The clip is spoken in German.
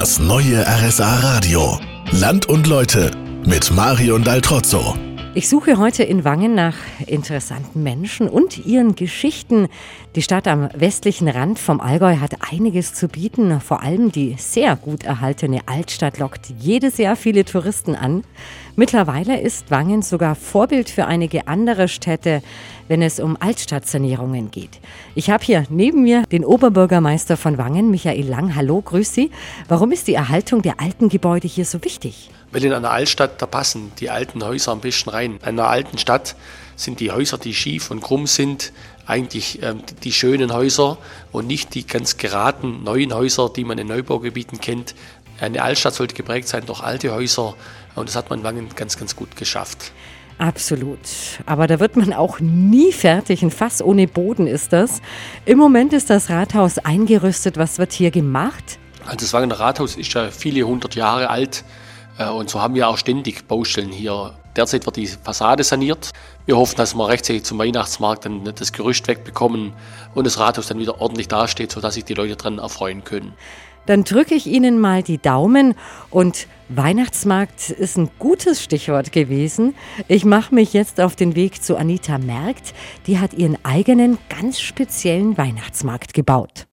Das neue RSA Radio. Land und Leute mit Marion Daltrozzo. Ich suche heute in Wangen nach interessanten Menschen und ihren Geschichten. Die Stadt am westlichen Rand vom Allgäu hat einiges zu bieten. Vor allem die sehr gut erhaltene Altstadt lockt jedes Jahr viele Touristen an. Mittlerweile ist Wangen sogar Vorbild für einige andere Städte, wenn es um Altstadtsanierungen geht. Ich habe hier neben mir den Oberbürgermeister von Wangen, Michael Lang. Hallo, grüß Sie. Warum ist die Erhaltung der alten Gebäude hier so wichtig? Weil in einer Altstadt, da passen die alten Häuser ein bisschen rein. In einer alten Stadt sind die Häuser, die schief und krumm sind, eigentlich ähm, die schönen Häuser und nicht die ganz geraden neuen Häuser, die man in Neubaugebieten kennt. Eine Altstadt sollte geprägt sein durch alte Häuser und das hat man in Wangen ganz, ganz gut geschafft. Absolut. Aber da wird man auch nie fertig. Ein Fass ohne Boden ist das. Im Moment ist das Rathaus eingerüstet. Was wird hier gemacht? Also das Wangener Rathaus ist ja viele hundert Jahre alt. Äh, und so haben wir auch ständig Baustellen hier. Derzeit wird die Fassade saniert. Wir hoffen, dass wir rechtzeitig zum Weihnachtsmarkt dann das Gerüst wegbekommen und das Rathaus dann wieder ordentlich dasteht, sodass sich die Leute dran erfreuen können. Dann drücke ich Ihnen mal die Daumen und Weihnachtsmarkt ist ein gutes Stichwort gewesen. Ich mache mich jetzt auf den Weg zu Anita Merkt. Die hat ihren eigenen ganz speziellen Weihnachtsmarkt gebaut.